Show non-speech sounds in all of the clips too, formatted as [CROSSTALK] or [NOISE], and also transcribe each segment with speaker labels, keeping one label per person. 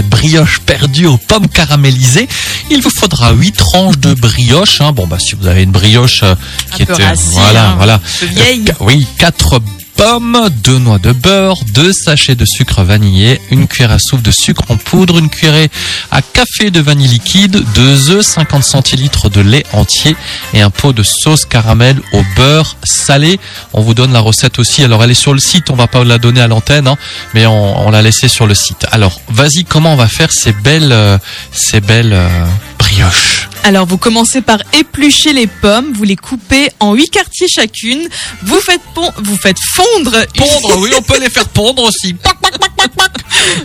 Speaker 1: cette brioche perdue aux pommes caramélisées. Il vous faudra 8 tranches de brioche. hein. Bon, bah, si vous avez une brioche euh, qui
Speaker 2: Un peu rassis,
Speaker 1: voilà,
Speaker 2: hein,
Speaker 1: voilà.
Speaker 2: un peu vieille.
Speaker 1: Euh, oui, 4 pommes, 2 noix de beurre, 2 sachets de sucre vanillé, une cuillère à soupe de sucre en poudre, une cuillère à café de vanille liquide, 2 œufs, 50 centilitres de lait entier et un pot de sauce caramel au beurre salé. On vous donne la recette aussi. Alors elle est sur le site, on va pas la donner à l'antenne, hein, mais on, on l'a laissée sur le site. Alors vas-y, comment on va faire ces belles, euh, ces belles euh, brioches?
Speaker 2: Alors, vous commencez par éplucher les pommes, vous les coupez en huit quartiers chacune, vous faites, pon- vous faites fondre,
Speaker 1: Pondre, oui, on [LAUGHS] peut les faire pondre aussi.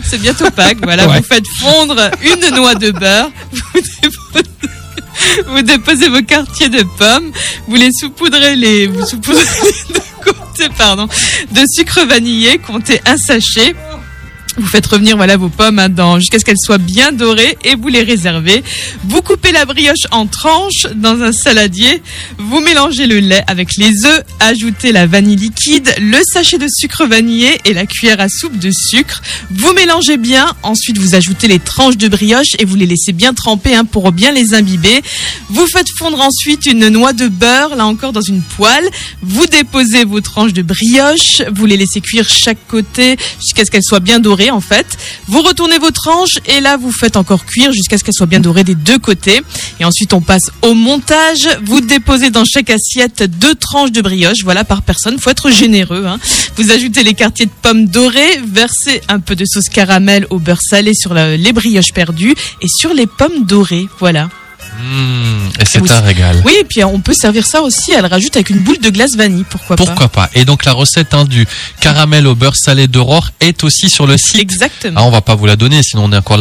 Speaker 2: c'est bientôt Pâques, voilà,
Speaker 1: Ouais.
Speaker 2: vous faites fondre une noix de beurre, vous déposez, vous déposez vos quartiers de pommes, vous les saupoudrez les, vous saupoudrez [LAUGHS] pardon, de sucre vanillé, comptez un sachet. Vous faites revenir voilà vos pommes hein, dans jusqu'à ce qu'elles soient bien dorées et vous les réservez. Vous coupez la brioche en tranches dans un saladier. Vous mélangez le lait avec les œufs, ajoutez la vanille liquide, le sachet de sucre vanillé et la cuillère à soupe de sucre. Vous mélangez bien. Ensuite, vous ajoutez les tranches de brioche et vous les laissez bien tremper hein, pour bien les imbiber. Vous faites fondre ensuite une noix de beurre, là encore dans une poêle. Vous déposez vos tranches de brioche. Vous les laissez cuire chaque côté jusqu'à ce qu'elles soient bien dorées en fait. Vous retournez vos tranches et là vous faites encore cuire jusqu'à ce qu'elles soient bien dorées des deux côtés. Et ensuite on passe au montage. Vous déposez dans chaque assiette deux tranches de brioche, voilà par personne. Faut être généreux. Hein. Vous ajoutez les quartiers de pommes dorées, versez un peu de sauce caramel au beurre salé sur les brioches perdues et sur les pommes dorées. Voilà.
Speaker 1: Mmh, et c'est
Speaker 2: Oui.
Speaker 1: un régal.
Speaker 2: Oui, et puis on peut servir ça aussi. Elle rajoute avec une boule de glace vanille, pourquoi, pas.
Speaker 1: Pourquoi pas Et donc la recette hein, du caramel au beurre salé d'Aurore est aussi sur le site.
Speaker 2: Exactement.
Speaker 1: Ah, on va pas vous la donner, sinon on est encore